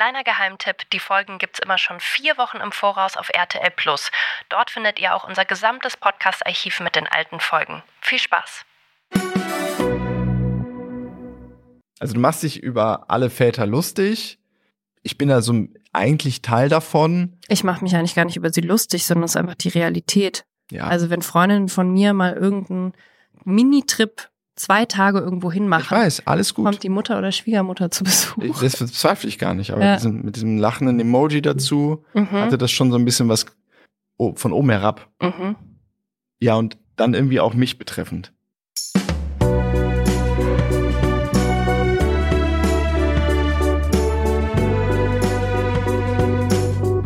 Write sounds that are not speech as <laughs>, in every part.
Kleiner Geheimtipp, die Folgen gibt's immer schon vier Wochen im Voraus auf RTL Plus. Dort findet ihr auch unser gesamtes Podcast-Archiv mit den alten Folgen. Viel Spaß! Also du machst dich über alle Väter lustig. Ich bin da so eigentlich Teil davon. Ich mache mich eigentlich gar nicht über sie lustig, sondern es ist einfach die Realität. Ja. Also wenn Freundinnen von mir mal irgendeinen Minitrip zwei Tage irgendwo ich hinmachen, weiß, alles gut. kommt die Mutter oder Schwiegermutter zu Besuch. Das bezweifle ich gar nicht, aber Ja. diesen, mit diesem lachenden Emoji dazu Mhm. hatte das schon so ein bisschen was von oben herab. Mhm. Ja, und dann irgendwie auch mich betreffend.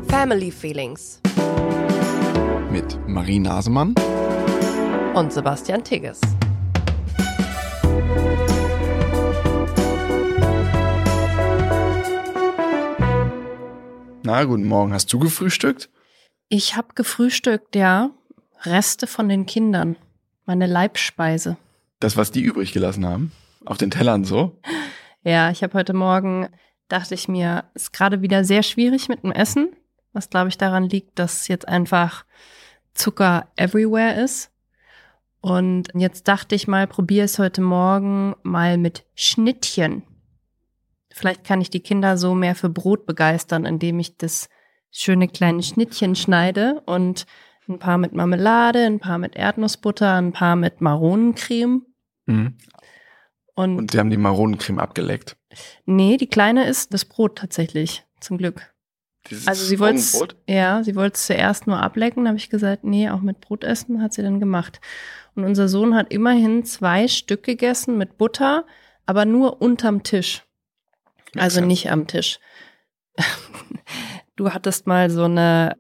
Family Feelings Mit Marie Nasemann. und Sebastian Tigges. Na, guten Morgen. Hast du gefrühstückt? Ich habe gefrühstückt, ja. Reste von den Kindern. Meine Leibspeise. Das, was die übrig gelassen haben? Auf den Tellern so? <laughs> Ja, ich habe heute Morgen, dachte ich mir, ist gerade wieder sehr schwierig mit dem Essen. Was glaube ich daran liegt, dass jetzt einfach Zucker everywhere ist. Und jetzt dachte ich mal, probiere es heute Morgen mal mit Schnittchen. Vielleicht kann ich die Kinder so mehr für Brot begeistern, indem ich das schöne kleine Schnittchen schneide und ein paar mit Marmelade, ein paar mit Erdnussbutter, ein paar mit Maronencreme. Mhm. Und, Und die haben die Maronencreme abgeleckt. nee, die kleine ist das Brot tatsächlich, zum Glück. Dieses Also sie wollte ja, sie wollte es zuerst nur ablecken, habe ich gesagt, nee, auch mit Brot essen, hat sie dann gemacht. Und unser Sohn hat immerhin zwei Stück gegessen mit Butter, aber nur unterm Tisch. Also nicht am Tisch. Du hattest mal so eine,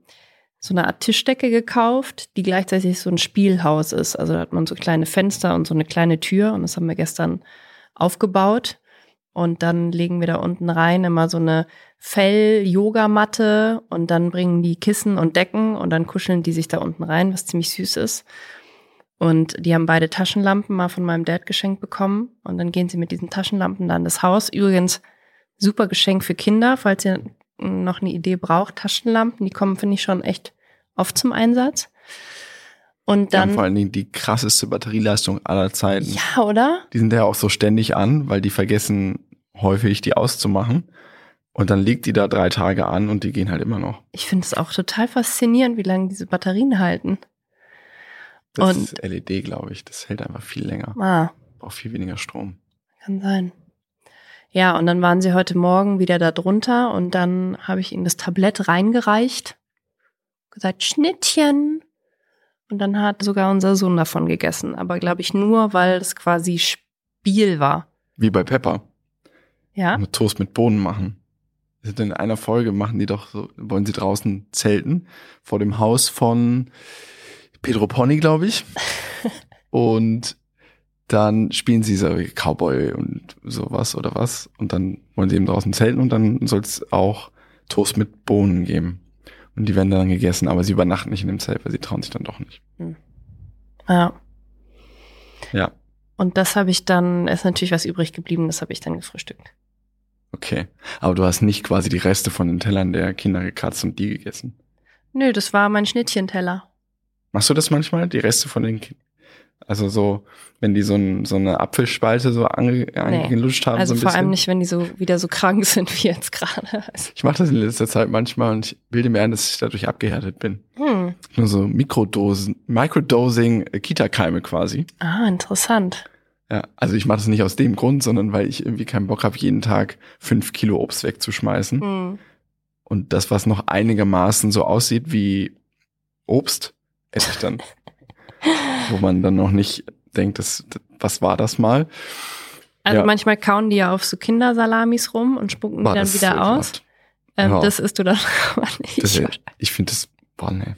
so eine Art Tischdecke gekauft, die gleichzeitig so ein Spielhaus ist. Also da hat man so kleine Fenster und so eine kleine Tür und das haben wir gestern aufgebaut. Und dann legen wir da unten rein immer so eine Fell-Yogamatte und dann bringen die Kissen und Decken und dann kuscheln die sich da unten rein, was ziemlich süß ist. Und die haben beide Taschenlampen mal von meinem Dad geschenkt bekommen. Und dann gehen sie mit diesen Taschenlampen dann das Haus. Übrigens, super Geschenk für Kinder, falls ihr noch eine Idee braucht. Taschenlampen, die kommen, finde ich, schon echt oft zum Einsatz. Und Die haben dann, vor allen Dingen die krasseste Batterieleistung aller Zeiten. ja, oder? Die sind ja auch so ständig an, weil die vergessen häufig, die auszumachen. Und dann liegt die da drei Tage an und die gehen halt immer noch. Ich finde es auch total faszinierend, wie lange diese Batterien halten. Das Und- ist LED, glaube ich. Das hält einfach viel länger. Ah, Braucht viel weniger Strom. kann sein. Ja, und dann waren sie heute Morgen wieder da drunter und dann habe ich ihnen das Tablett reingereicht, gesagt, Schnittchen. Und dann hat sogar unser Sohn davon gegessen. Aber glaube ich nur, weil es quasi Spiel war. Wie bei Pepper. Ja? Nur Toast mit Bohnen machen. In einer Folge machen die doch so, wollen sie draußen zelten vor dem Haus von Pedro Pony, glaube ich. <laughs> und dann spielen sie so Cowboy und sowas oder was. Und dann wollen sie eben draußen zelten und dann soll es auch Toast mit Bohnen geben. Und die werden dann gegessen, aber sie übernachten nicht in dem Zelt, weil sie trauen sich dann doch nicht. Ja. Ja, Und das habe ich dann, ist natürlich was übrig geblieben, das habe ich dann gefrühstückt. okay. Aber du hast nicht quasi die Reste von den Tellern der Kinder gekratzt und die gegessen. Nö, das war mein Schnittchenteller. Machst du das manchmal, die Reste von den Kindern? Also so, wenn die so, ein, so eine Apfelspalte so ange, angelutscht haben, Also so ein vor bisschen. allem nicht, wenn die so wieder so krank <laughs> sind wie jetzt gerade. Also, Ich mache das in letzter Zeit manchmal und ich bilde mir ein, dass ich dadurch abgehärtet bin. hm. Nur so Mikrodosen, Microdosing äh, Kita-Keime quasi. Ah, interessant. Ja, also ich mache das nicht aus dem Grund, sondern weil ich irgendwie keinen Bock habe, jeden Tag fünf Kilo Obst wegzuschmeißen. Hm. Und das, was noch einigermaßen so aussieht wie Obst, dann. Wo man dann noch nicht denkt, das, was war das mal? Also Ja. manchmal kauen die ja auf so Kindersalamis rum und spucken die Boah, dann ist wieder aus. Ähm, Ja. Das isst du dann <laughs> aber nicht. Das, ich finde das, boah, nee.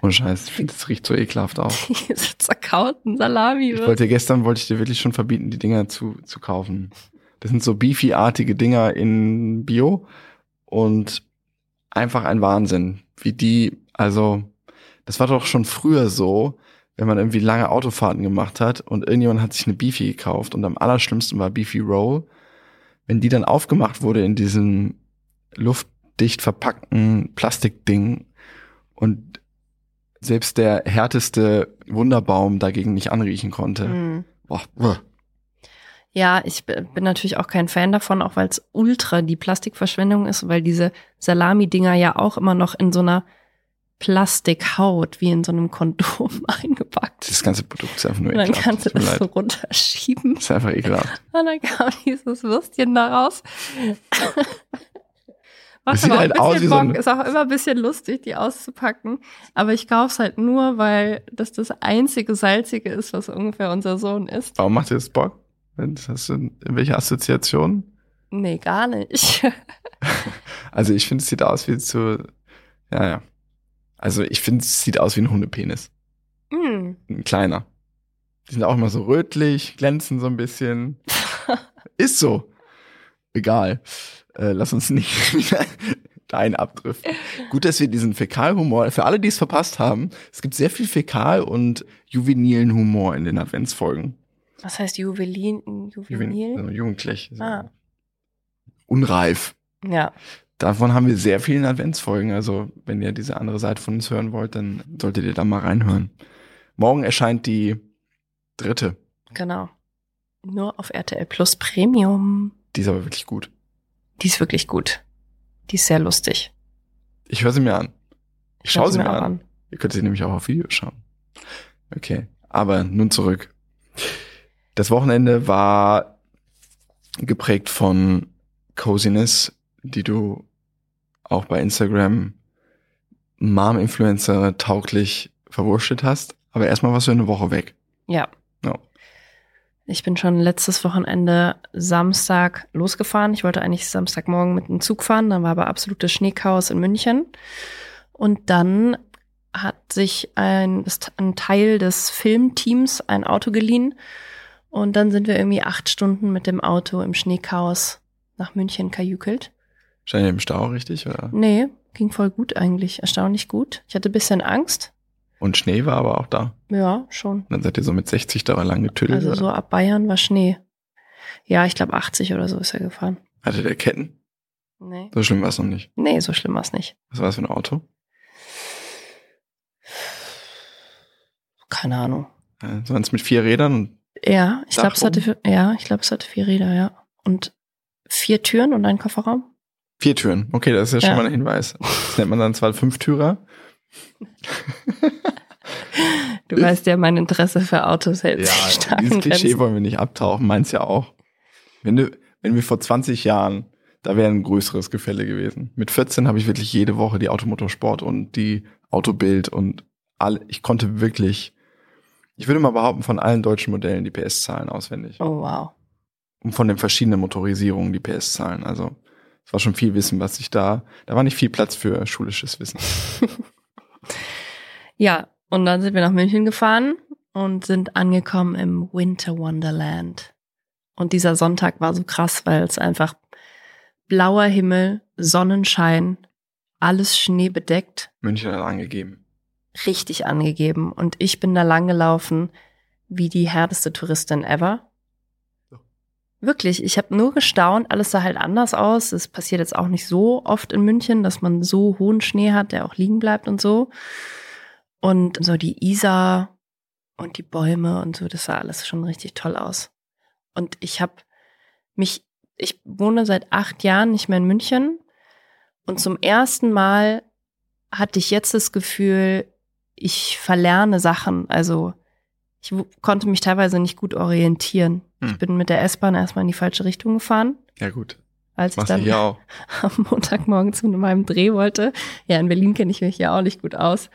Und Scheiß, ich finde das riecht so ekelhaft auch. <laughs> Diese zerkauten Salami. Ich wollte gestern wollte ich dir wirklich schon verbieten, die Dinger zu, zu kaufen. Das sind so Beefy-artige Dinger in Bio und einfach ein Wahnsinn, wie die, also das war doch schon früher so, wenn man irgendwie lange Autofahrten gemacht hat und irgendjemand hat sich eine Beefy gekauft und am allerschlimmsten war Beefy Roll, wenn die dann aufgemacht wurde in diesem luftdicht verpackten Plastikding und selbst der härteste Wunderbaum dagegen nicht anriechen konnte. Mhm. Boah. Ja, ich bin natürlich auch kein Fan davon, auch weil es ultra die Plastikverschwendung ist, weil diese Salami-Dinger ja auch immer noch in so einer Plastikhaut, wie in so einem Kondom <laughs> eingepackt. Das ganze Produkt ist einfach nur Und dann ekelhaft. kannst du das so leid. runterschieben. Das ist einfach ekelhaft. Und dann kam dieses Würstchen da raus. Macht Das aber auch halt ein bisschen so Bock, ein- ist auch immer ein bisschen lustig, die auszupacken. Aber ich kauf's halt nur, weil das das einzige Salzige ist, was ungefähr unser Sohn isst. Warum macht dir das Bock? Was Hast du welche Assoziation? Nee, gar nicht. <laughs> Also ich finde, es sieht aus wie zu, ja, ja. Also ich finde, es sieht aus wie ein Hundepenis. Hm. Ein kleiner. Die sind auch immer so rötlich, glänzen so ein bisschen. <laughs> Ist so. Egal. Äh, lass uns nicht <laughs> dahin abdriften. Gut, dass wir diesen Fäkalhumor, für alle, die es verpasst haben, es gibt sehr viel Fäkal- und juvenilen Humor in den Adventsfolgen. Was heißt Juwelin? Juven- Juvenil? also jugendlich. Ah. Unreif. Ja. Davon haben wir sehr viele in Adventsfolgen. Also, wenn ihr diese andere Seite von uns hören wollt, dann solltet ihr da mal reinhören. Morgen erscheint die dritte. Genau. Nur auf RTL Plus Premium. Die ist aber wirklich gut. Die ist wirklich gut. Die ist sehr lustig. Ich höre sie mir an. Ich schaue sie mir auch an. Ihr könnt sie nämlich auch auf Video schauen. Okay, aber nun zurück. Das Wochenende war geprägt von Coziness, die du auch bei Instagram Mom-Influencer tauglich verwurstet hast. Aber erstmal warst du eine Woche weg. Ja. Ja. Ich bin schon letztes Wochenende Samstag losgefahren. Ich wollte eigentlich Samstagmorgen mit dem Zug fahren, dann war aber absolutes Schneechaos in München. Und dann hat sich ein, ein Teil des Filmteams ein Auto geliehen. Und dann sind wir irgendwie acht Stunden mit dem Auto im Schneechaos nach München kajükelt. Stand ihr im Stau, richtig? Oder? Nee, ging voll gut eigentlich. Erstaunlich gut. Ich hatte ein bisschen Angst. Und Schnee war aber auch da. Ja, schon. Dann seid ihr so mit 60 da lang getüdelt. Also oder? so ab Bayern war Schnee. Ja, ich glaube 80 oder so ist er gefahren. Hatte der Ketten? Nee. So schlimm war es noch nicht. Nee, so schlimm war es nicht. Was war das für ein Auto? Keine Ahnung. Äh, So eins mit vier Rädern und Ja, ich glaube, es hatte ja, ich glaube, es hatte vier Räder, ja. Und vier Türen und ein Kofferraum. Vier Türen. Okay, das ist ja schon Ja. mal ein Hinweis. Das nennt man dann zwar Fünftürer. Du weißt ja, mein Interesse für Autos hält Ja, sich stark dieses Klischee Grenzen. wollen wir nicht abtauchen, meins ja auch. Wenn du, wenn wir vor 20 Jahren, da wäre ein größeres Gefälle gewesen. Mit 14 habe ich wirklich jede Woche die Automotorsport und die Autobild und alle, ich konnte wirklich, ich würde mal behaupten, von allen deutschen Modellen die PS-Zahlen auswendig. Oh, wow. Und von den verschiedenen Motorisierungen die PS-Zahlen. Also, es war schon viel Wissen, was ich da, da war nicht viel Platz für schulisches Wissen. <laughs> Ja, und dann sind wir nach München gefahren und sind angekommen im Winter Wonderland. Und dieser Sonntag war so krass, weil es einfach blauer Himmel, Sonnenschein, alles schneebedeckt, München hat angegeben. richtig angegeben. Und ich bin da lang gelaufen wie die härteste Touristin ever. Wirklich, ich habe nur gestaunt, alles sah halt anders aus. Es passiert jetzt auch nicht so oft in München, dass man so hohen Schnee hat, der auch liegen bleibt und so. Und so die Isar und die Bäume und so, das sah alles schon richtig toll aus. Und ich habe mich, ich wohne seit acht Jahren nicht mehr in München und zum ersten Mal hatte ich jetzt das Gefühl, ich verlerne Sachen. Also ich konnte mich teilweise nicht gut orientieren. Ich Hm. bin mit der S-Bahn erstmal in die falsche Richtung gefahren, Ja gut, als ich machst du dann <laughs> am Montagmorgen zu meinem Dreh wollte. Ja, in Berlin kenne ich mich ja auch nicht gut aus.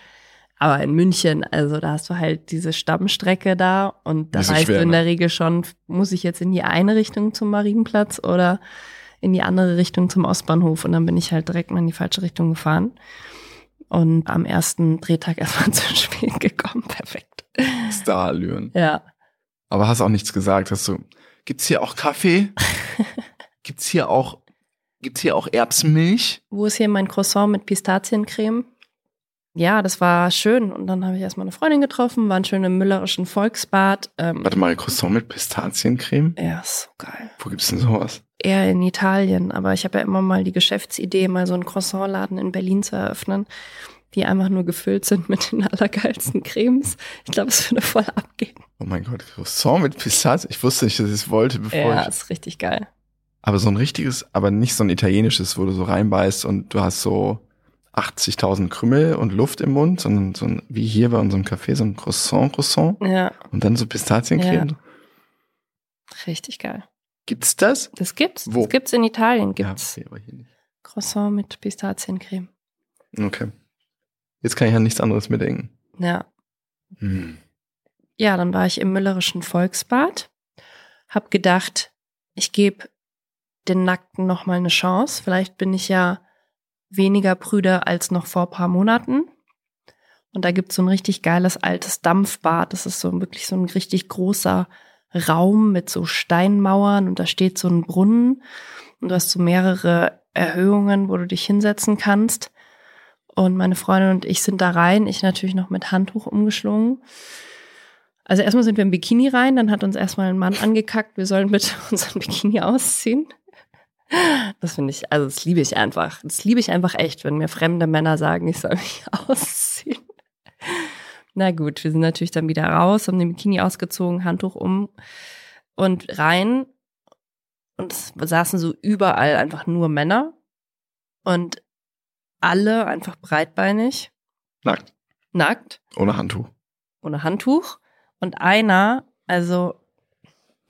Aber in München, also da hast du halt diese Stammstrecke da und da weißt du in ne? der Regel schon, muss ich jetzt in die eine Richtung zum Marienplatz oder in die andere Richtung zum Ostbahnhof und dann bin ich halt direkt mal in die falsche Richtung gefahren und am ersten Drehtag <laughs> erstmal zu spät gekommen. Perfekt. Starallüren. Ja. Aber hast auch nichts gesagt. Hast du, gibt's hier auch Kaffee? <laughs> gibt's hier auch, gibt's hier auch Erbsenmilch? Wo ist hier mein Croissant mit Pistaziencreme? Ja, das war schön. Und dann habe ich erstmal eine Freundin getroffen, waren schön im müllerischen Volksbad. Ähm, Warte mal, Croissant mit Pistaziencreme? ja, ist so geil. Wo gibt's denn sowas? eher in Italien, aber ich habe ja immer mal die Geschäftsidee, mal so einen Croissantladen in Berlin zu eröffnen, die einfach nur gefüllt sind mit den allergeilsten Cremes. Ich glaube, es würde voll abgehen. Oh mein Gott, Croissant mit Pistazie. Ich wusste nicht, dass ich es wollte, bevor Ja, ich. ist richtig geil. Aber so ein richtiges, aber nicht so ein italienisches, wo du so reinbeißt und du hast so 80.000 Krümel und Luft im Mund, sondern so ein, wie hier bei unserem Café, so ein Croissant, Croissant Ja, und dann so Pistaziencreme. richtig geil. Gibt's das? Das gibt's. Wo? Das gibt's in Italien. Ja, Gibt's okay, aber hier nicht. Croissant mit Pistaziencreme. Okay. Jetzt kann ich an nichts anderes mehr denken. Ja. Hm. Ja, dann war ich im Müllerischen Volksbad. Hab gedacht, ich gebe den Nackten noch mal eine Chance. Vielleicht bin ich ja weniger prüde als noch vor paar Monaten. Und da gibt's so ein richtig geiles altes Dampfbad. Das ist so wirklich so ein richtig großer Raum mit so Steinmauern und da steht so ein Brunnen und du hast so mehrere Erhöhungen, wo du dich hinsetzen kannst. Und meine Freundin und ich sind da rein, ich natürlich noch mit Handtuch umgeschlungen. Also erstmal sind wir im Bikini rein, dann hat uns erstmal ein Mann angekackt, wir sollen bitte <laughs> unseren Bikini ausziehen. Das finde ich, also das liebe ich einfach. Das liebe ich einfach echt, wenn mir fremde Männer sagen, ich soll mich <laughs> ausziehen. Na gut, wir sind natürlich dann wieder raus, haben den Bikini ausgezogen, Handtuch um und rein. Und es saßen so überall einfach nur Männer. Und alle einfach breitbeinig, Nackt. nackt Ohne Handtuch. ohne Handtuch. Und einer, also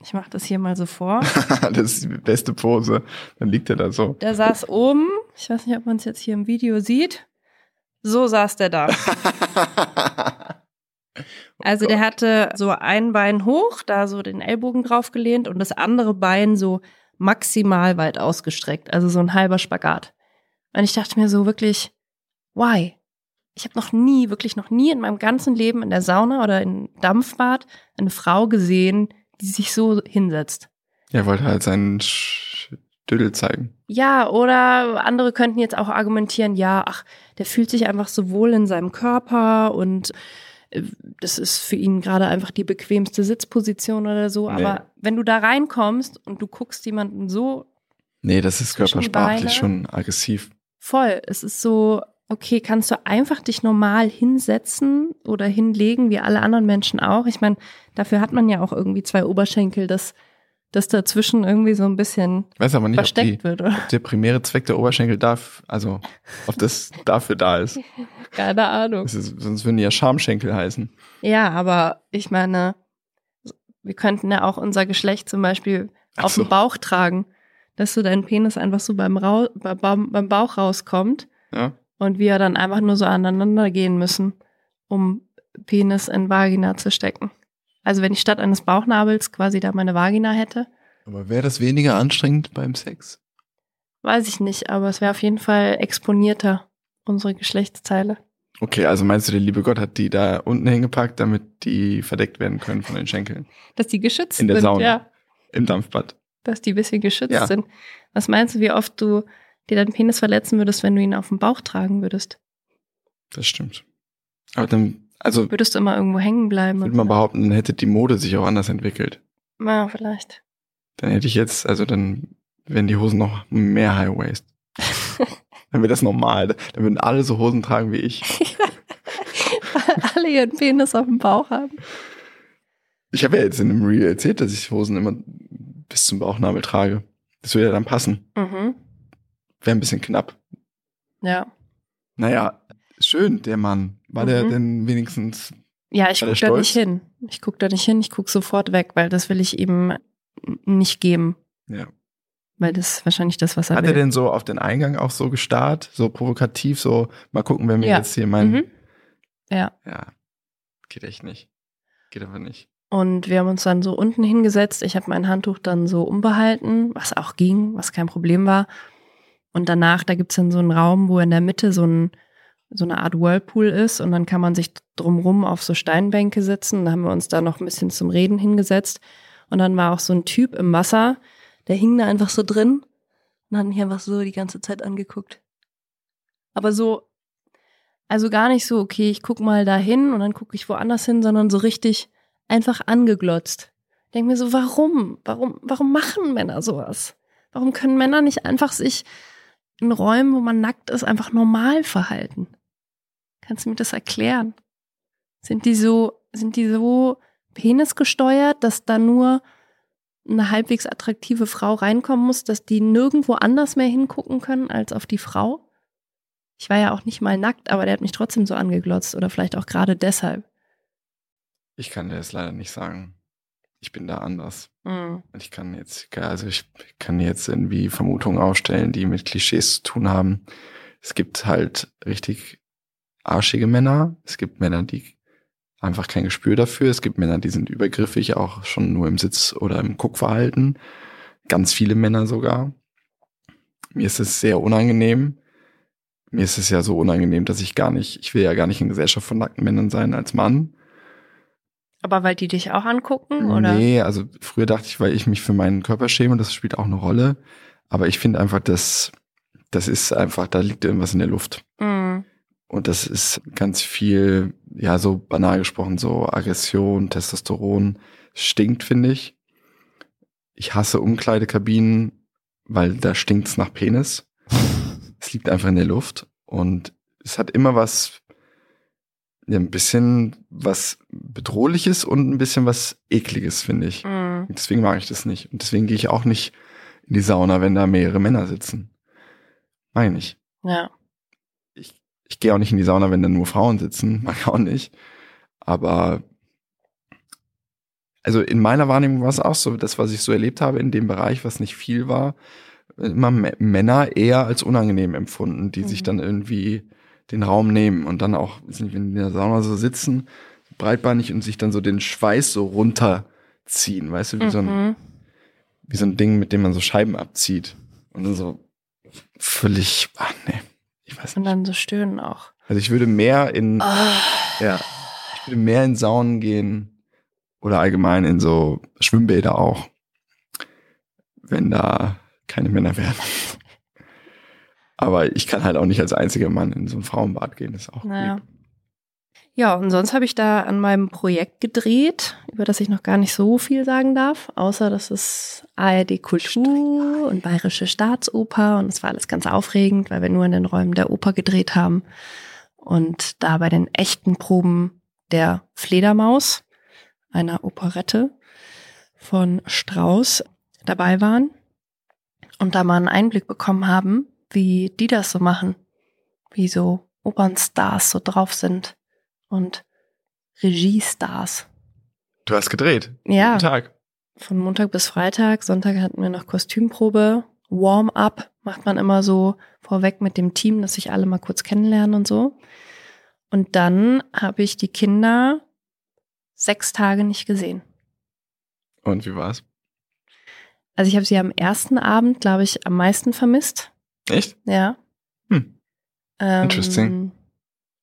ich mache das hier mal so vor, <laughs> das ist die beste Pose. Dann liegt er da so. der saß oben, ich weiß nicht, ob man es jetzt hier im Video sieht, so saß der da. <laughs> <laughs> Also der hatte so ein Bein hoch, da so den Ellbogen draufgelehnt und das andere Bein so maximal weit ausgestreckt, also so ein halber Spagat. Und ich dachte mir so wirklich, why? Ich habe noch nie, wirklich noch nie in meinem ganzen Leben in der Sauna oder im Dampfbad eine Frau gesehen, die sich so hinsetzt. Er wollte halt seinen Dödel zeigen. Ja, oder andere könnten jetzt auch argumentieren, ja, ach, der fühlt sich einfach so wohl in seinem Körper und äh, das ist für ihn gerade einfach die bequemste Sitzposition oder so. Nee. Aber wenn du da reinkommst und du guckst jemanden so Nee, das ist körpersprachlich schon aggressiv. Voll, es ist so, okay, kannst du einfach dich normal hinsetzen oder hinlegen, wie alle anderen Menschen auch. Ich meine, dafür hat man ja auch irgendwie zwei Oberschenkel, dass das dazwischen irgendwie so ein bisschen Weiß aber nicht, ob, die, versteckt wird, oder? der primäre Zweck der Oberschenkel darf, also ob das dafür da ist. <laughs> Keine Ahnung. Ist sonst würden die ja Schamschenkel heißen. Ja, aber ich meine, wir könnten ja auch unser Geschlecht zum Beispiel Ach auf so. dem Bauch tragen, dass so dein Penis einfach so beim, Rau beim, Bauch rauskommt Ja. und wir dann einfach nur so aneinander gehen müssen, um Penis in Vagina zu stecken. Also wenn ich statt eines Bauchnabels quasi da meine Vagina hätte, Aber wäre das weniger anstrengend beim Sex? weiß ich nicht, aber es wäre auf jeden Fall exponierter, unsere Geschlechtsteile. Okay, also meinst du, der liebe Gott hat die da unten hingepackt, damit die verdeckt werden können von den Schenkeln? Dass die geschützt In der sind, Sauna. ja. Im Dampfbad. Dass die ein bisschen geschützt Ja. sind. Was meinst du, wie oft du dir deinen Penis verletzen würdest, wenn du ihn auf dem Bauch tragen würdest? Das stimmt. Aber dann, also Würdest du immer irgendwo hängen bleiben? würde man behaupten, dann hätte die Mode sich auch anders entwickelt. Ja, vielleicht. Dann hätte ich jetzt, also dann wären die Hosen noch mehr High Waist. <laughs> Dann wäre das normal. Dann würden alle so Hosen tragen wie ich. <laughs> Weil alle ihren Penis auf dem Bauch haben. Ich habe ja jetzt in einem Reel erzählt, dass ich Hosen immer bis zum Bauchnabel trage. Das würde ja dann passen. Mhm. Wäre ein bisschen knapp. Ja. Naja, schön, der Mann. War der Mhm. denn wenigstens. Ja, ich War der guck da nicht hin. Ich guck da nicht hin, ich guck sofort weg, weil das will ich ihm nicht geben. Ja. Weil das ist wahrscheinlich das, was er Hat will. er denn so auf den Eingang auch so gestarrt, so provokativ, so mal gucken, wenn wir Ja. jetzt hier meinen. Mhm. Ja. Ja. Geht echt nicht. Geht aber nicht. Und wir haben uns dann so unten hingesetzt. Ich habe mein Handtuch dann so umbehalten, was auch ging, was kein Problem war. Und danach, da gibt's dann so einen Raum, wo in der Mitte so, ein, so eine Art Whirlpool ist. Und dann kann man sich drumrum auf so Steinbänke setzen. Da haben wir uns da noch ein bisschen zum Reden hingesetzt. Und dann war auch so ein Typ im Wasser, der hing da einfach so drin und hat mich einfach so die ganze Zeit angeguckt. Aber so, also gar nicht so, okay, ich guck mal da hin und dann gucke ich woanders hin, sondern so richtig einfach angeglotzt. Ich denke mir so, warum? Warum, warum machen Männer sowas? Warum können Männer nicht einfach sich in Räumen, wo man nackt ist, einfach normal verhalten? Kannst du mir das erklären? Sind die so, sind die so penisgesteuert, dass da nur eine halbwegs attraktive Frau reinkommen muss, dass die nirgendwo anders mehr hingucken können als auf die Frau? Ich war ja auch nicht mal nackt, aber der hat mich trotzdem so angeglotzt oder vielleicht auch gerade deshalb. Ich kann dir das leider nicht sagen. Ich bin da anders. Mhm. Ich kann jetzt, also ich kann jetzt irgendwie Vermutungen aufstellen, die mit Klischees zu tun haben. Es gibt halt richtig arschige Männer. Es gibt Männer, die einfach kein Gespür dafür. Es gibt Männer, die sind übergriffig, auch schon nur im Sitz oder im Guckverhalten. Ganz viele Männer sogar. Mir ist es sehr unangenehm. Mir ist es ja so unangenehm, dass ich gar nicht, ich will ja gar nicht in Gesellschaft von nackten Männern sein als Mann. Aber weil die dich auch angucken, oder? Nee, also früher dachte ich, weil ich mich für meinen Körper schäme, das spielt auch eine Rolle. Aber ich finde einfach, dass das ist einfach, da liegt irgendwas in der Luft. Mhm. Und das ist ganz viel, ja, so banal gesprochen, so Aggression, Testosteron. Stinkt, finde ich. Ich hasse Umkleidekabinen, weil da stinkt's nach Penis. es liegt einfach in der Luft. Und es hat immer was, ja, ein bisschen was Bedrohliches und ein bisschen was Ekliges, finde ich. Mhm. Deswegen mag ich das nicht. Und deswegen gehe ich auch nicht in die Sauna, wenn da mehrere Männer sitzen. Meine ich. Ja. Ich, ich gehe auch nicht in die Sauna, wenn da nur Frauen sitzen. <laughs> Mag ich auch nicht. Aber also in meiner Wahrnehmung war es auch so, das, was ich so erlebt habe in dem Bereich, was nicht viel war, immer Männer eher als unangenehm empfunden, die sich Mhm. dann irgendwie den Raum nehmen und dann auch, nicht, wenn die in der Sauna so sitzen, breitbeinig und sich dann so den Schweiß so runterziehen, weißt du, wie so ein Mhm. wie so ein Ding, mit dem man so Scheiben abzieht. Und dann so völlig, ach nee, ich weiß Und nicht. dann so stöhnen auch. Also ich würde mehr in, Ah. ja, ich würde mehr in Saunen gehen oder allgemein in so Schwimmbäder auch, wenn da keine Männer wären. Aber ich kann halt auch nicht als einziger Mann in so ein Frauenbad gehen, das ist auch Naja. lieb. Ja, und sonst habe ich da an meinem Projekt gedreht, über das ich noch gar nicht so viel sagen darf, außer dass es ARD Kultur und Bayerische Staatsoper und es war alles ganz aufregend, weil wir nur in den Räumen der Oper gedreht haben und da bei den echten Proben der Fledermaus, einer Operette von Strauss, dabei waren und da mal einen Einblick bekommen haben, wie die das so machen, wie so Opernstars so drauf sind und Regiestars. Du hast gedreht. Ja, Guten Tag. von Montag bis Freitag. Sonntag hatten wir noch Kostümprobe. Warm-up macht man immer so vorweg mit dem Team, dass sich alle mal kurz kennenlernen und so. Und dann habe ich die Kinder sechs Tage nicht gesehen. Und wie war's? Also ich habe sie am ersten Abend, glaube ich, am meisten vermisst. Echt? Ja. Hm. Ähm, Interesting.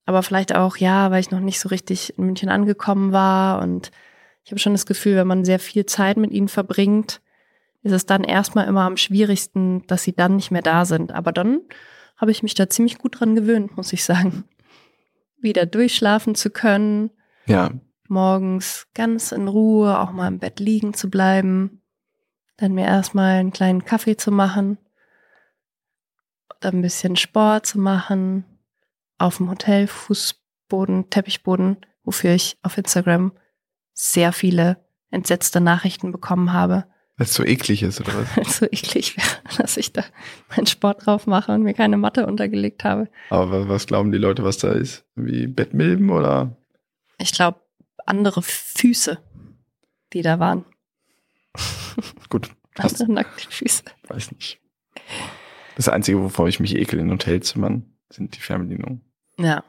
Aber vielleicht auch, ja, weil ich noch nicht so richtig in München angekommen war. Und ich habe schon das Gefühl, wenn man sehr viel Zeit mit ihnen verbringt, ist es dann erstmal immer am schwierigsten, dass sie dann nicht mehr da sind. Aber dann habe ich mich da ziemlich gut dran gewöhnt, muss ich sagen. Wieder durchschlafen zu können, Ja, morgens ganz in Ruhe auch mal im Bett liegen zu bleiben, dann mir erstmal einen kleinen Kaffee zu machen, ein bisschen Sport zu machen, auf dem Hotel, Fußboden, Teppichboden, wofür ich auf Instagram sehr viele entsetzte Nachrichten bekommen habe, weil es so eklig ist, oder was? <laughs> weil es so eklig wäre, <laughs> dass ich da meinen Sport drauf mache und mir keine Matte untergelegt habe. Aber wa- was glauben die Leute, was da ist? Wie Bettmilben oder? Ich glaube, andere Füße, die da waren. Gut, <laughs> hast, Andere nackte Füße. weiß nicht. Das Einzige, wovor ich mich ekel in Hotelzimmern, sind die Fernbedienungen. Ja.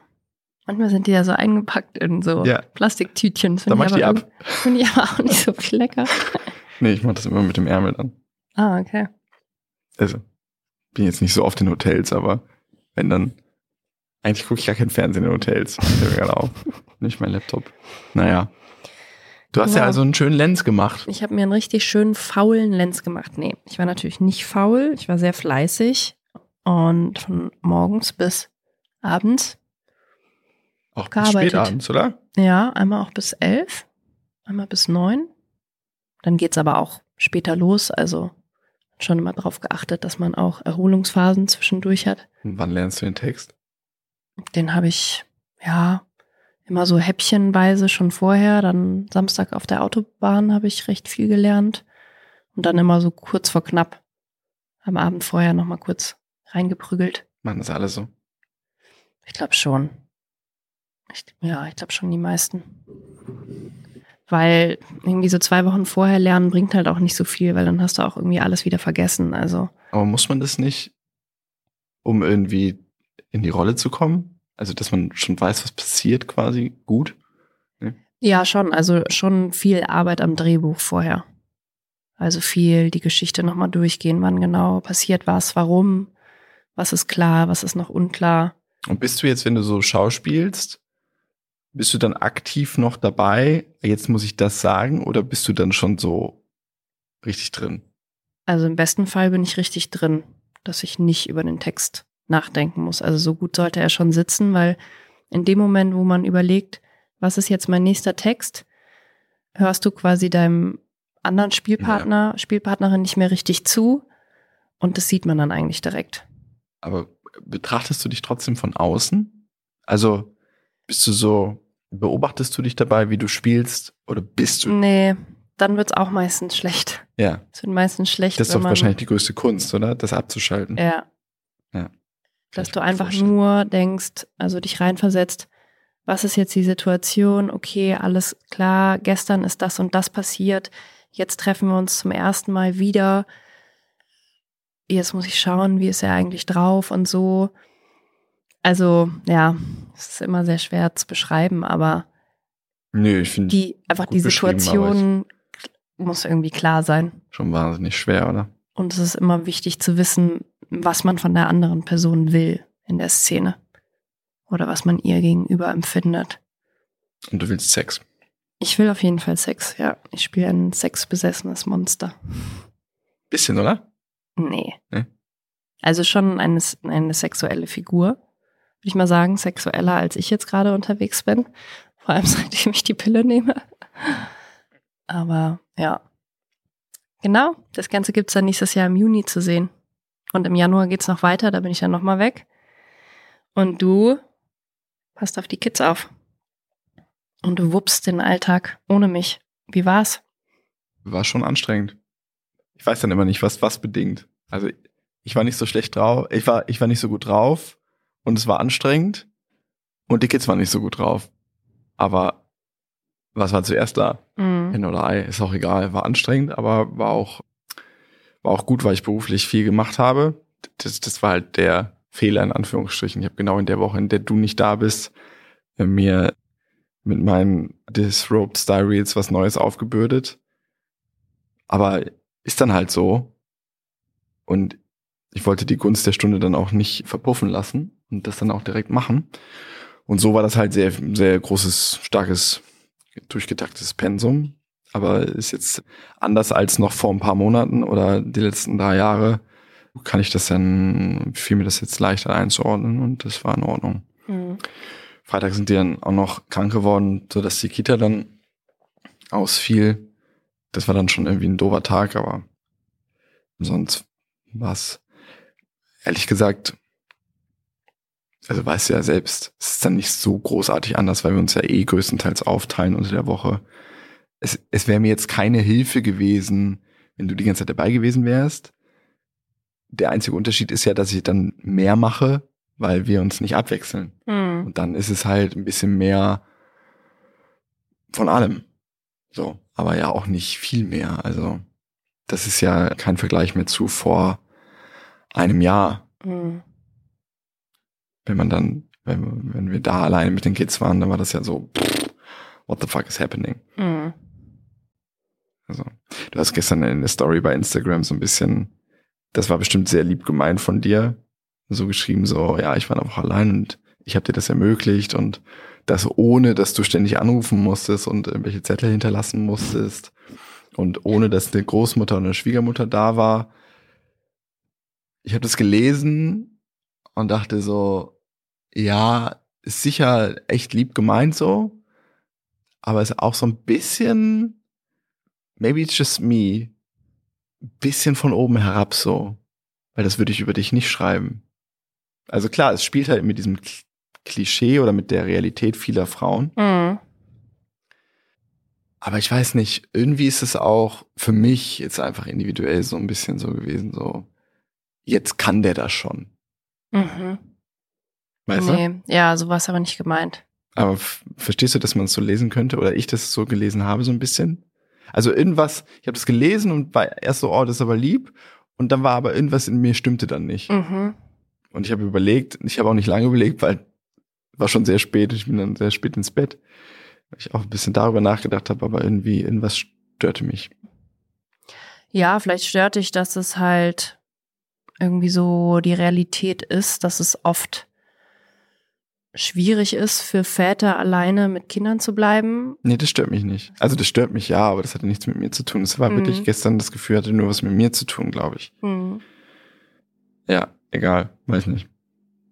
Manchmal sind die ja so eingepackt in so Ja. Plastiktütchen. Da mach ich die ab. Finde ich aber auch nicht so lecker. <laughs> Nee, ich mache das immer mit dem Ärmel dann. Ah, okay. Also, bin jetzt nicht so oft in Hotels, aber wenn dann. Eigentlich gucke ich gar kein Fernsehen in Hotels. Fällt mir gerade auf. <laughs> Nicht mein Laptop. Naja. Du hast ja, Ja. also einen schönen Lens gemacht. Ich habe mir einen richtig schönen faulen Lens gemacht. Nee, ich war natürlich nicht faul. Ich war sehr fleißig. Und von morgens bis abends. Auch gearbeitet. spät abends, oder? Ja, einmal auch bis elf. Einmal bis neun. Dann geht's aber auch später los. Also schon immer darauf geachtet, dass man auch Erholungsphasen zwischendurch hat. Und wann lernst du den Text? Den habe ich, ja, immer so häppchenweise schon vorher. Dann Samstag auf der Autobahn habe ich recht viel gelernt. Und dann immer so kurz vor knapp. Am Abend vorher nochmal kurz reingeprügelt. Machen das alle so? Ich glaube schon. Ich, ja, ich glaube schon die meisten. Weil irgendwie so zwei Wochen vorher lernen bringt halt auch nicht so viel, weil dann hast du auch irgendwie alles wieder vergessen. Also. Aber muss man das nicht, um irgendwie in die Rolle zu kommen? Also, dass man schon weiß, was passiert quasi gut? Ja, schon. Also schon viel Arbeit am Drehbuch vorher. Also viel die Geschichte nochmal durchgehen, wann genau passiert was, warum, was ist klar, was ist noch unklar. Und bist du jetzt, wenn du so schauspielst, bist du dann aktiv noch dabei? Jetzt muss ich das sagen, oder bist du dann schon so richtig drin? Also im besten Fall bin ich richtig drin, dass ich nicht über den Text nachdenken muss. Also so gut sollte er schon sitzen, weil in dem Moment, wo man überlegt, was ist jetzt mein nächster Text, hörst du quasi deinem anderen Spielpartner, Spielpartnerin nicht mehr richtig zu und das sieht man dann eigentlich direkt. Aber betrachtest du dich trotzdem von außen? Also bist du so, beobachtest du dich dabei, wie du spielst oder bist du? Nee, dann wird's auch meistens schlecht. Ja, Es wird meistens schlecht, das ist doch wahrscheinlich die größte Kunst, oder? Das abzuschalten. ja, Ja. Dass du einfach vorstellen. nur denkst, also dich reinversetzt, was ist jetzt die Situation? Okay, alles klar, gestern ist das und das passiert. Jetzt treffen wir uns zum ersten Mal wieder. Jetzt muss ich schauen, wie ist er eigentlich drauf und so. Also, ja, es ist immer sehr schwer zu beschreiben, aber Nö, ich die einfach die Situation muss irgendwie klar sein. schon wahnsinnig schwer, oder? Und es ist immer wichtig zu wissen, was man von der anderen Person will in der Szene. Oder was man ihr gegenüber empfindet. Und du willst Sex. Ich will auf jeden Fall Sex, ja. Ich spiele ein sexbesessenes Monster. Bisschen, oder? Nee. Nee? Also schon eine, eine sexuelle Figur, würde ich mal sagen. Sexueller, als ich jetzt gerade unterwegs bin. Vor allem, <laughs> seitdem ich die Pille nehme. Aber ja. Genau, das Ganze gibt's dann nächstes Jahr im Juni zu sehen. Und im Januar geht's noch weiter, da bin ich dann nochmal weg. Und du passt auf die Kids auf. Und du wuppst den Alltag ohne mich. Wie war's? War schon anstrengend. Ich weiß dann immer nicht, was was bedingt. Also ich war nicht so schlecht drauf, ich war, ich war nicht so gut drauf und es war anstrengend und die Kids waren nicht so gut drauf. Aber was war zuerst da? Mhm. Hin oder Ei, ist auch egal. War anstrengend, aber war auch, war auch gut, weil ich beruflich viel gemacht habe. Das, das war halt der Fehler in Anführungsstrichen. Ich habe genau in der Woche, in der du nicht da bist, äh, mir mit meinen Disrobed Style Reels was Neues aufgebürdet. Aber ist dann halt so. Und ich wollte die Gunst der Stunde dann auch nicht verpuffen lassen und das dann auch direkt machen. Und so war das halt sehr, sehr großes, starkes, durchgetaktetes Pensum. Aber ist jetzt anders als noch vor ein paar Monaten oder die letzten drei Jahre, kann ich das dann, fiel mir das jetzt leichter einzuordnen und das war in Ordnung. Mhm. Freitag sind die dann auch noch krank geworden, so dass die Kita dann ausfiel. Das war dann schon irgendwie ein doofer Tag, aber sonst war es ehrlich gesagt, also weißt du ja selbst, es ist dann nicht so großartig anders, weil wir uns ja eh größtenteils aufteilen unter der Woche. Es, es wäre mir jetzt keine Hilfe gewesen, wenn du die ganze Zeit dabei gewesen wärst. Der einzige Unterschied ist ja, dass ich dann mehr mache, weil wir uns nicht abwechseln. Mhm. Und dann ist es halt ein bisschen mehr von allem. So, aber ja auch nicht viel mehr. Also, das ist ja kein Vergleich mehr zu vor einem Jahr, Mhm. Wenn man dann, wenn, wenn wir da alleine mit den Kids waren, dann war das ja so, pff, what the fuck is happening? Mhm. Also, du hast gestern in der Story bei Instagram so ein bisschen, das war bestimmt sehr lieb gemeint von dir, so geschrieben, so, ja, ich war einfach allein und ich habe dir das ermöglicht und das ohne, dass du ständig anrufen musstest und irgendwelche Zettel hinterlassen musstest und ohne, dass eine Großmutter oder eine Schwiegermutter da war. Ich habe das gelesen und dachte so, ja, ist sicher echt lieb gemeint so, aber ist auch so ein bisschen, maybe it's just me, bisschen von oben herab so. Weil das würde ich über dich nicht schreiben. Also klar, es spielt halt mit diesem Klischee oder mit der Realität vieler Frauen. Mhm. Aber ich weiß nicht, irgendwie ist es auch für mich jetzt einfach individuell so ein bisschen so gewesen, so, jetzt kann der das schon. Mhm. Weißt du? Nee, ja, so war es aber nicht gemeint. Aber verstehst du, dass man es so lesen könnte? Oder ich das so gelesen habe, so ein bisschen? Also irgendwas, ich habe das gelesen und war erst so, oh, das ist aber lieb. Und dann war aber irgendwas in mir stimmte dann nicht. Mhm. Und ich habe überlegt, ich habe auch nicht lange überlegt, weil war schon sehr spät, ich bin dann sehr spät ins Bett. Weil Ich auch ein bisschen darüber nachgedacht habe, aber irgendwie irgendwas störte mich. Ja, vielleicht stört dich, dass es halt irgendwie so die Realität ist, dass es oft schwierig ist für Väter alleine mit Kindern zu bleiben. Nee, das stört mich nicht. Also das stört mich ja, aber das hatte nichts mit mir zu tun. Es war Mhm. wirklich gestern das Gefühl, hatte nur was mit mir zu tun, glaube ich. Mhm. Ja, egal, weiß nicht.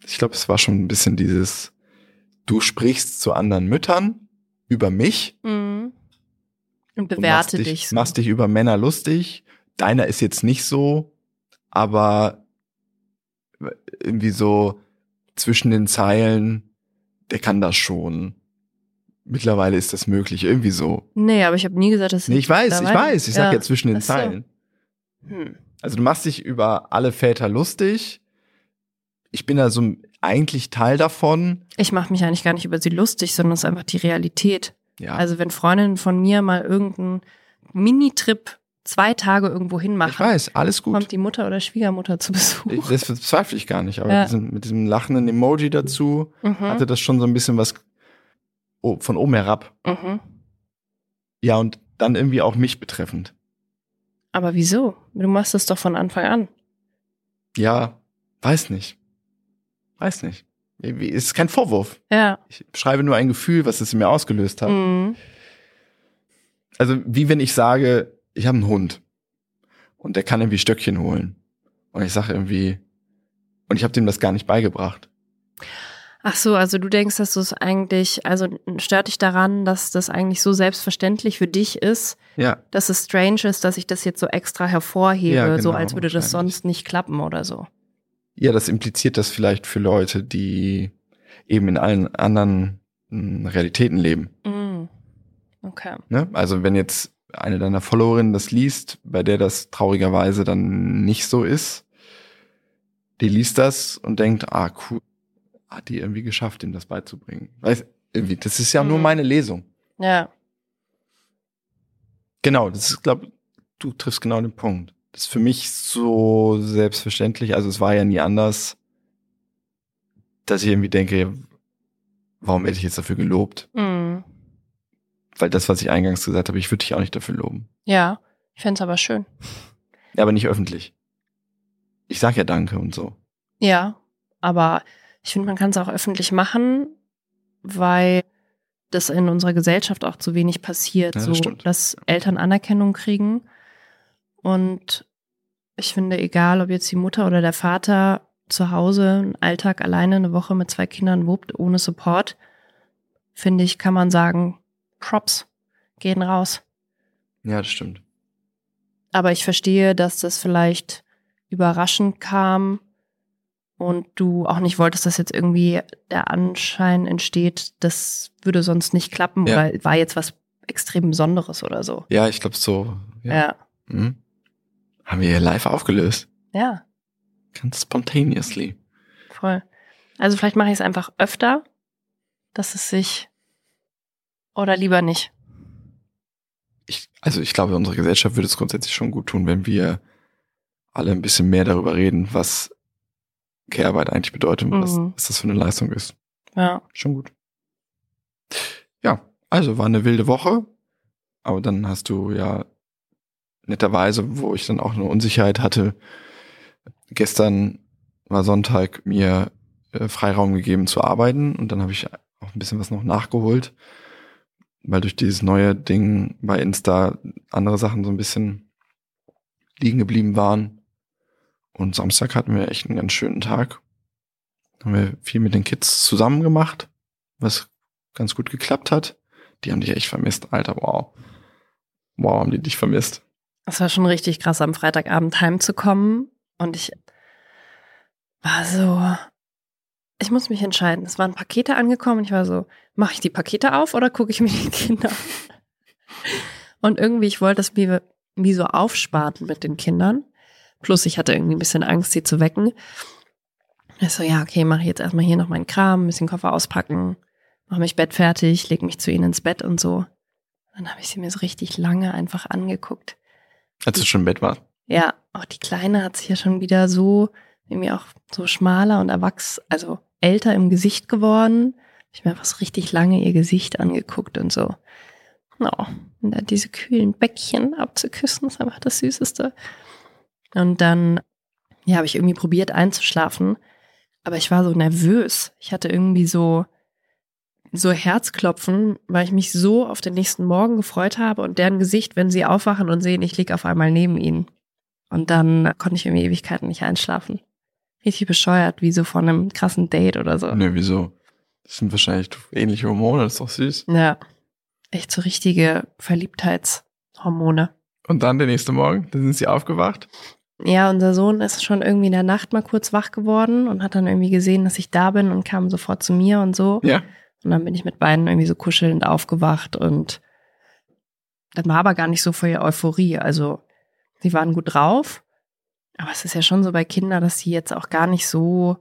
Ich glaube, es war schon ein bisschen dieses, du sprichst zu anderen Müttern über mich. Mhm. Und und bewerte machst dich. so. Machst dich über Männer lustig. Deiner ist jetzt nicht so, aber irgendwie so zwischen den Zeilen, der kann das schon. Mittlerweile ist das möglich, irgendwie so. Nee, aber ich habe nie gesagt, dass Nee, ich weiß, ich weiß, ich sag ja zwischen den so. Zeilen. Hm. Also du machst dich über alle Väter lustig. Ich bin also eigentlich Teil davon. Ich mache mich eigentlich gar nicht über sie lustig, sondern es ist einfach die Realität. Ja, Also wenn Freundinnen von mir mal irgendeinen Minitrip zwei Tage irgendwo hin ich weiß, alles gut. kommt die Mutter oder Schwiegermutter zu Besuch. Das bezweifle ich gar nicht, aber Ja. mit diesem lachenden Emoji dazu Mhm. hatte das schon so ein bisschen was von oben herab. Mhm. Ja, und dann irgendwie auch mich betreffend. Aber wieso? Du machst es doch von Anfang an. Ja, weiß nicht. Weiß nicht. Es ist kein Vorwurf. Ja. Ich schreibe nur ein Gefühl, was es in mir ausgelöst hat. Mhm. Also wie wenn ich sage, ich habe einen Hund und der kann irgendwie Stöckchen holen. Und ich sage irgendwie, und ich habe dem das gar nicht beigebracht. Ach so, also du denkst, dass du es eigentlich, also stört dich daran, dass das eigentlich so selbstverständlich für dich ist, Ja, dass es strange ist, dass ich das jetzt so extra hervorhebe, Ja, so genau, als würde das sonst nicht klappen oder so. ja, das impliziert das vielleicht für Leute, die eben in allen anderen mh, Realitäten leben. Mhm. Okay. Ne? Also wenn jetzt eine deiner Followerinnen das liest, bei der das traurigerweise dann nicht so ist, die liest das und denkt, ah cool, hat die irgendwie geschafft, ihm das beizubringen. Weiß, irgendwie, das ist ja nur Mhm. meine Lesung. Ja. Genau, das ist, glaube du triffst genau den Punkt. Das ist für mich so selbstverständlich, also es war ja nie anders, dass ich irgendwie denke, warum werde ich jetzt dafür gelobt? Mhm. Weil das, was ich eingangs gesagt habe, ich würde dich auch nicht dafür loben. Ja. Ich fände es aber schön. Ja, aber nicht öffentlich. Ich sag ja Danke und so. Ja. Aber ich finde, man kann es auch öffentlich machen, weil das in unserer Gesellschaft auch zu wenig passiert, Ja, das so stimmt. dass Eltern Anerkennung kriegen. Und ich finde, egal ob jetzt die Mutter oder der Vater zu Hause einen Alltag alleine eine Woche mit zwei Kindern wuppt, ohne Support, finde ich, kann man sagen, Props, gehen raus. Ja, das stimmt. Aber ich verstehe, dass das vielleicht überraschend kam und du auch nicht wolltest, dass jetzt irgendwie der Anschein entsteht, das würde sonst nicht klappen Ja. oder war jetzt was extrem Besonderes oder so. Ja, ich glaube so. Ja. Ja. Mhm. Haben wir hier live aufgelöst. ja. Ganz spontaneously. Voll. Also vielleicht mache ich es einfach öfter, dass es sich oder lieber nicht. Ich, also ich glaube, unsere Gesellschaft würde es grundsätzlich schon gut tun, wenn wir alle ein bisschen mehr darüber reden, was Care-Arbeit eigentlich bedeutet und was, Mhm. was das für eine Leistung ist. Ja. Schon gut. Ja, also war eine wilde Woche, aber dann hast du ja netterweise, wo ich dann auch eine Unsicherheit hatte, gestern war Sonntag mir äh, Freiraum gegeben zu arbeiten und dann habe ich auch ein bisschen was noch nachgeholt, weil durch dieses neue Ding bei Insta andere Sachen so ein bisschen liegen geblieben waren. Und Samstag hatten wir echt einen ganz schönen Tag. Haben wir viel mit den Kids zusammen gemacht, was ganz gut geklappt hat. Die haben dich echt vermisst, Alter, wow. Wow, haben die dich vermisst. Es war schon richtig krass, am Freitagabend heimzukommen. Und ich war so, ich muss mich entscheiden. Es waren Pakete angekommen. Ich war so, mache ich die Pakete auf oder gucke ich mir die Kinder an? Und irgendwie, ich wollte es wie, wie so aufsparten mit den Kindern. Plus, ich hatte irgendwie ein bisschen Angst, sie zu wecken. Ich so, ja, okay, mache ich jetzt erstmal hier noch meinen Kram, ein bisschen Koffer auspacken, mache mich Bett fertig, leg mich zu ihnen ins Bett und so. Dann habe ich sie mir so richtig lange einfach angeguckt. Als du schon im Bett warst. Ja, auch die Kleine hat sich ja schon wieder so, irgendwie auch so schmaler und erwachsen, also älter im Gesicht geworden. Ich mir einfach so richtig lange ihr Gesicht angeguckt und so. Oh, und dann diese kühlen Bäckchen abzuküssen, ist einfach das Süßeste. Und dann, ja, habe ich irgendwie probiert einzuschlafen, aber ich war so nervös. Ich hatte irgendwie so, so Herzklopfen, weil ich mich so auf den nächsten Morgen gefreut habe und deren Gesicht, wenn sie aufwachen und sehen, ich lieg auf einmal neben ihnen. Und dann konnte ich irgendwie Ewigkeiten nicht einschlafen. Richtig bescheuert, wie so von einem krassen Date oder so. Nö, wieso? Das sind wahrscheinlich ähnliche Hormone, das ist doch süß. Ja. Echt so richtige Verliebtheitshormone. Und dann der nächste Morgen, dann sind sie aufgewacht. Ja, unser Sohn ist schon irgendwie in der Nacht mal kurz wach geworden und hat dann irgendwie gesehen, dass ich da bin und kam sofort zu mir und so. Ja. Und dann bin ich mit beiden irgendwie so kuschelnd aufgewacht und das war aber gar nicht so voll Euphorie. Also, sie waren gut drauf. Aber es ist ja schon so bei Kindern, dass sie jetzt auch gar nicht so,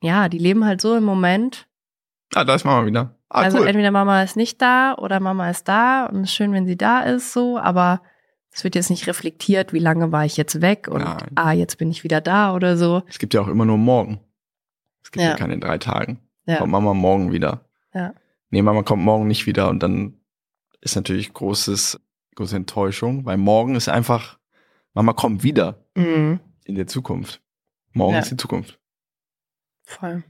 ja, die leben halt so im Moment. Ah, da ist Mama wieder. Ah, also cool. entweder Mama ist nicht da oder Mama ist da und es ist schön, wenn sie da ist, so, aber es wird jetzt nicht reflektiert, wie lange war ich jetzt weg und Nein. ah, jetzt bin ich wieder da oder so. Es gibt ja auch immer nur morgen. Es gibt ja, Ja. keine drei Tagen. Ja. Kommt Mama morgen wieder. Ja. Nee, Mama kommt morgen nicht wieder und dann ist natürlich großes, große Enttäuschung, weil morgen ist einfach, Mama kommt wieder Mhm. in der Zukunft. Morgen Ja. ist die Zukunft. Voll.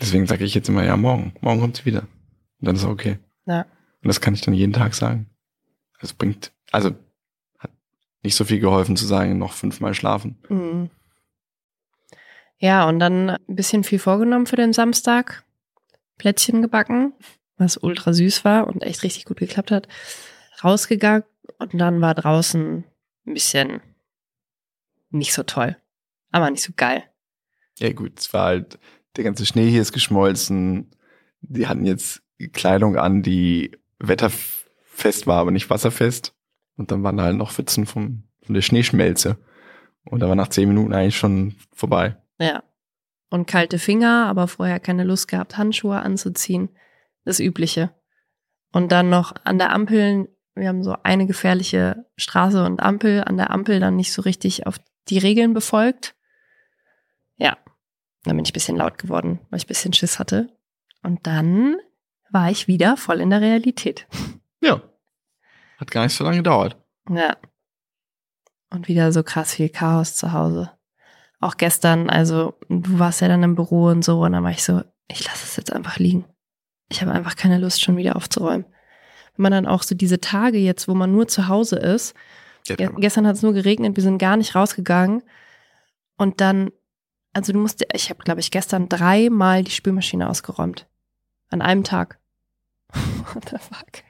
Deswegen sage ich jetzt immer, ja, morgen. Morgen kommt sie wieder. Und dann ist okay. Ja. Und das kann ich dann jeden Tag sagen. Das bringt, also hat nicht so viel geholfen zu sagen, noch fünfmal schlafen. Mhm. Ja, und dann ein bisschen viel vorgenommen für den Samstag. Plätzchen gebacken, was ultra süß war und echt richtig gut geklappt hat. Rausgegangen und dann war draußen ein bisschen nicht so toll. Aber nicht so geil. Ja gut, es war halt, der ganze Schnee hier ist geschmolzen. Die hatten jetzt Kleidung an, die wetterfest war, aber nicht wasserfest. Und dann waren da halt noch Pfützen vom, von der Schneeschmelze. Und da war nach zehn Minuten eigentlich schon vorbei. Ja. Und kalte Finger, aber vorher keine Lust gehabt, Handschuhe anzuziehen. Das Übliche. Und dann noch an der Ampel, wir haben so eine gefährliche Straße und Ampel, an der Ampel dann nicht so richtig auf die Regeln befolgt. Ja, dann bin ich ein bisschen laut geworden, weil ich ein bisschen Schiss hatte. Und dann war ich wieder voll in der Realität. <laughs> Ja. Hat gar nicht so lange gedauert. Ja. Und wieder so krass viel Chaos zu Hause. Auch gestern, also du warst ja dann im Büro und so, und dann war ich so, ich lasse es jetzt einfach liegen. Ich habe einfach keine Lust, schon wieder aufzuräumen. Wenn man dann auch so diese Tage jetzt, wo man nur zu Hause ist, Ge gestern hat es nur geregnet, wir sind gar nicht rausgegangen. Und dann, also du musst, ich habe, glaube ich, gestern dreimal die Spülmaschine ausgeräumt. An einem Tag. <laughs> What the fuck?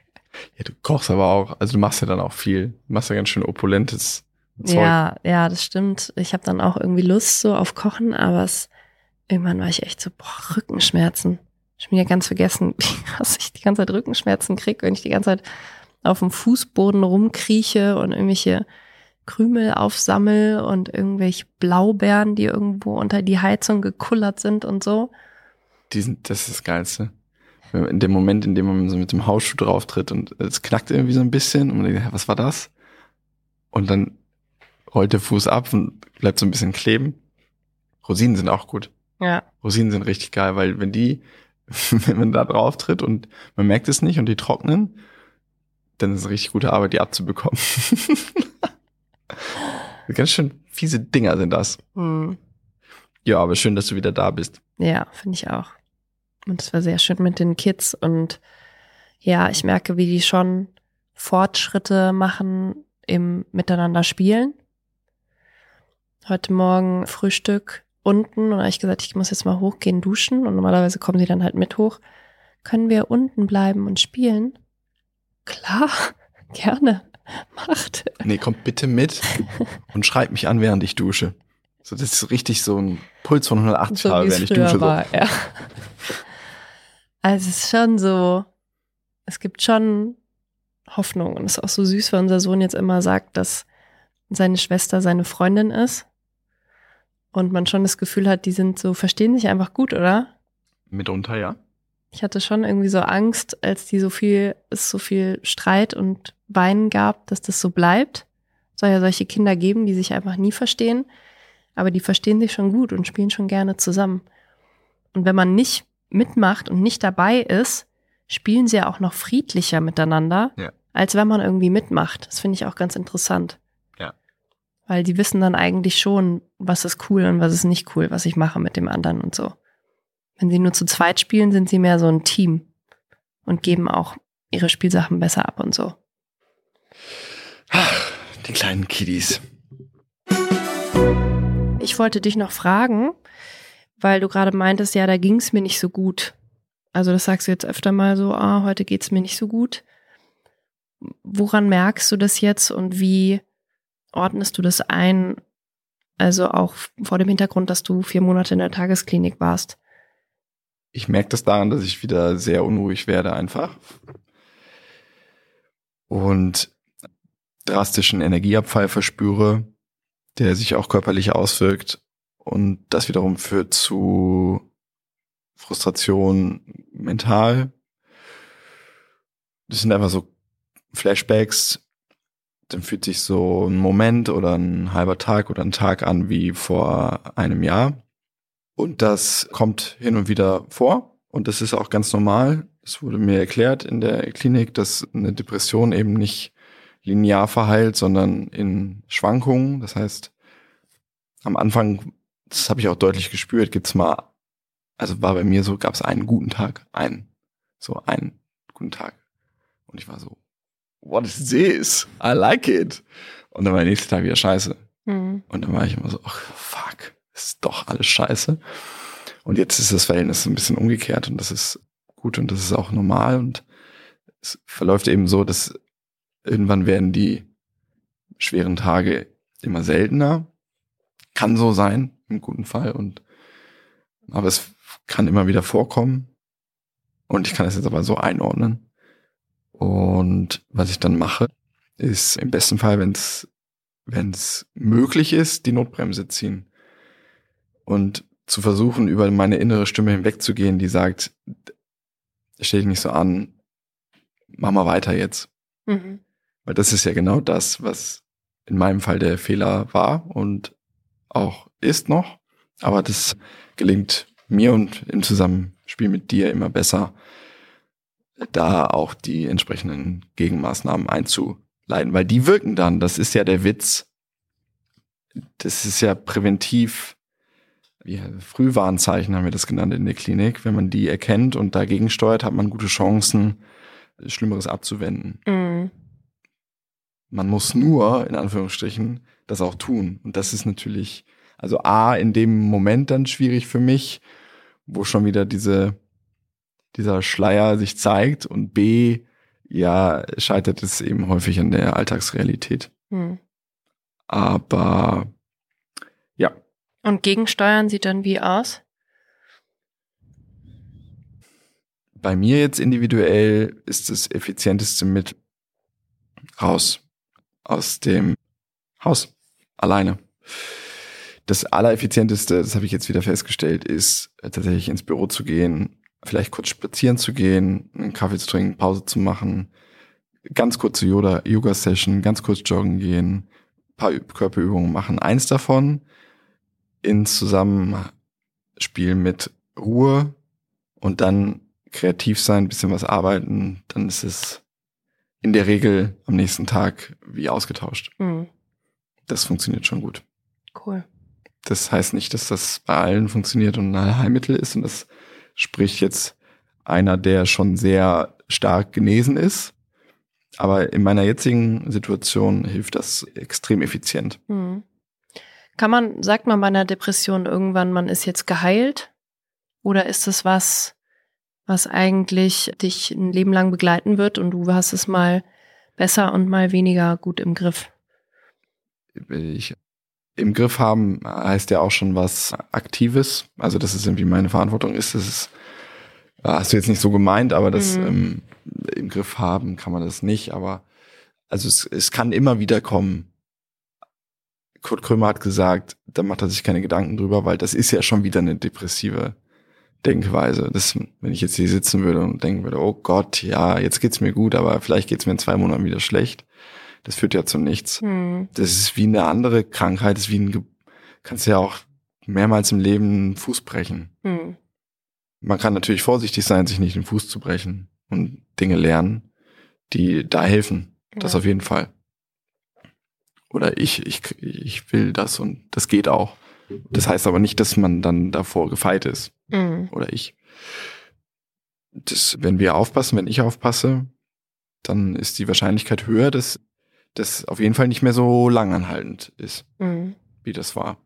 Ja, du kochst aber auch, also du machst ja dann auch viel. Du machst ja ganz schön opulentes Zeug. Ja, ja, das stimmt. Ich habe dann auch irgendwie Lust so auf Kochen, aber es, irgendwann war ich echt so, boah, Rückenschmerzen. Ich bin ja ganz vergessen, <laughs> wie krass ich die ganze Zeit Rückenschmerzen krieg, wenn ich die ganze Zeit auf dem Fußboden rumkrieche und irgendwelche Krümel aufsammel und irgendwelche Blaubeeren, die irgendwo unter die Heizung gekullert sind und so. Die sind, das ist das Geilste. In dem Moment, in dem man so mit dem Hausschuh drauf tritt und es knackt irgendwie so ein bisschen und man denkt, was war das? Und dann rollt der Fuß ab und bleibt so ein bisschen kleben. Rosinen sind auch gut. Ja, Rosinen sind richtig geil, weil wenn die, <laughs> wenn man da drauf tritt und man merkt es nicht und die trocknen, dann ist es richtig gute Arbeit, die abzubekommen. <laughs> Ganz schön fiese Dinger sind das. hm. Ja, aber schön, dass du wieder da bist. Ja, finde ich auch. Und es war sehr schön mit den Kids und ja, ich merke, wie die schon Fortschritte machen im Miteinander spielen. Heute Morgen Frühstück unten und habe ich gesagt, ich muss jetzt mal hochgehen, duschen und normalerweise kommen sie dann halt mit hoch. Können wir unten bleiben und spielen? Klar, <laughs> gerne. macht. Nee, kommt bitte mit und schreibt mich an, während ich dusche. So, das ist richtig so ein Puls von 180 So habe, während ich dusche. So. war, ja. Also es ist schon so, es gibt schon Hoffnung und es ist auch so süß, weil unser Sohn jetzt immer sagt, dass seine Schwester seine Freundin ist und man schon das Gefühl hat, die sind so, verstehen sich einfach gut, oder? Mitunter, ja. Ich hatte schon irgendwie so Angst, als die so viel, es so viel Streit und Weinen gab, dass das so bleibt. Es soll ja solche Kinder geben, die sich einfach nie verstehen, aber die verstehen sich schon gut und spielen schon gerne zusammen. Und wenn man nicht mitmacht und nicht dabei ist, spielen sie ja auch noch friedlicher miteinander, Ja. als wenn man irgendwie mitmacht. Das finde ich auch ganz interessant. Ja. Weil die wissen dann eigentlich schon, was ist cool und was ist nicht cool, was ich mache mit dem anderen und so. Wenn sie nur zu zweit spielen, sind sie mehr so ein Team und geben auch ihre Spielsachen besser ab und so. Die kleinen Kiddies. Ich wollte dich noch fragen, weil du gerade meintest, ja, da ging es mir nicht so gut. Also das sagst du jetzt öfter mal so, ah, heute geht es mir nicht so gut. Woran merkst du das jetzt und wie ordnest du das ein? Also auch vor dem Hintergrund, dass du vier Monate in der Tagesklinik warst. Ich merke das daran, dass ich wieder sehr unruhig werde einfach. Und drastischen Energieabfall verspüre, der sich auch körperlich auswirkt. Und das wiederum führt zu Frustration mental. Das sind einfach so Flashbacks. Dann fühlt sich so ein Moment oder ein halber Tag oder ein Tag an wie vor einem Jahr. Und das kommt hin und wieder vor. Und das ist auch ganz normal. Es wurde mir erklärt in der Klinik, dass eine Depression eben nicht linear verheilt, sondern in Schwankungen. Das heißt, am Anfang, das habe ich auch deutlich gespürt, gibt's mal, also war bei mir so, gab es einen guten Tag, einen, so einen guten Tag. Und ich war so, what is this? I like it. Und dann war der nächste Tag wieder scheiße. Mhm. Und dann war ich immer so, ach fuck, ist doch alles scheiße. Und jetzt ist das Verhältnis ein bisschen umgekehrt und das ist gut und das ist auch normal und es verläuft eben so, dass irgendwann werden die schweren Tage immer seltener. Kann so sein, im guten Fall und aber es kann immer wieder vorkommen und ich kann es jetzt aber so einordnen. Und was ich dann mache, ist im besten Fall, wenn es wenn es möglich ist, die Notbremse ziehen. Und zu versuchen, über meine innere Stimme hinwegzugehen, die sagt, stell dich nicht so an, mach mal weiter jetzt. Mhm. Weil das ist ja genau das, was in meinem Fall der Fehler war und auch ist noch. Aber das gelingt mir und im Zusammenspiel mit dir immer besser, da auch die entsprechenden Gegenmaßnahmen einzuleiten, weil die wirken dann. Das ist ja der Witz. Das ist ja präventiv. Ja, Frühwarnzeichen haben wir das genannt in der Klinik. Wenn man die erkennt und dagegen steuert, hat man gute Chancen, Schlimmeres abzuwenden. Mhm. Man muss nur, in Anführungsstrichen, das auch tun. Und das ist natürlich, also A, in dem Moment dann schwierig für mich, wo schon wieder diese, dieser Schleier sich zeigt und B, ja, scheitert es eben häufig an der Alltagsrealität. Mhm. Aber Und Gegensteuern sieht dann wie aus? bei mir jetzt individuell ist das effizienteste mit raus aus dem Haus alleine. Das allereffizienteste, das habe ich jetzt wieder festgestellt, ist äh, tatsächlich ins Büro zu gehen, vielleicht kurz spazieren zu gehen, einen Kaffee zu trinken, Pause zu machen, ganz kurze Yoga- Yoga-Session, ganz kurz joggen gehen, paar Üb- Körperübungen machen. Eins davon in Zusammenspiel mit Ruhe und dann kreativ sein, ein bisschen was arbeiten, dann ist es in der Regel am nächsten Tag wie ausgetauscht. Mhm. Das funktioniert schon gut. Cool. Das heißt nicht, dass das bei allen funktioniert und ein Allheilmittel ist. Und das spricht jetzt einer, der schon sehr stark genesen ist. Aber in meiner jetzigen Situation hilft das extrem effizient. Mhm. Kann man, sagt man bei einer Depression irgendwann, man ist jetzt geheilt? Oder ist es was, was eigentlich dich ein Leben lang begleiten wird und du hast es mal besser und mal weniger gut im Griff? Ich, Im Griff haben heißt ja auch schon was Aktives. Also, dass es irgendwie meine Verantwortung ist. Das ist, hast du jetzt nicht so gemeint, aber das Mhm. ähm, im Griff haben kann man das nicht. Aber also es, es kann immer wieder kommen. Kurt Krömer hat gesagt, da macht er sich keine Gedanken drüber, weil das ist ja schon wieder eine depressive Denkweise. Das, wenn ich jetzt hier sitzen würde und denken würde, oh Gott, ja, jetzt geht's mir gut, aber vielleicht geht's mir in zwei Monaten wieder schlecht. Das führt ja zu nichts. Hm. Das ist wie eine andere Krankheit, das ist wie ein, Ge kannst ja auch mehrmals im Leben einen Fuß brechen. Hm. Man kann natürlich vorsichtig sein, sich nicht den Fuß zu brechen und Dinge lernen, die da helfen. Das Ja. auf jeden Fall. Oder ich, ich, ich will das und das geht auch. Das heißt aber nicht, dass man dann davor gefeit ist. Hm. Oder ich. Das, wenn wir aufpassen, wenn ich aufpasse, dann ist die Wahrscheinlichkeit höher, dass das auf jeden Fall nicht mehr so langanhaltend ist, Hm. wie das war.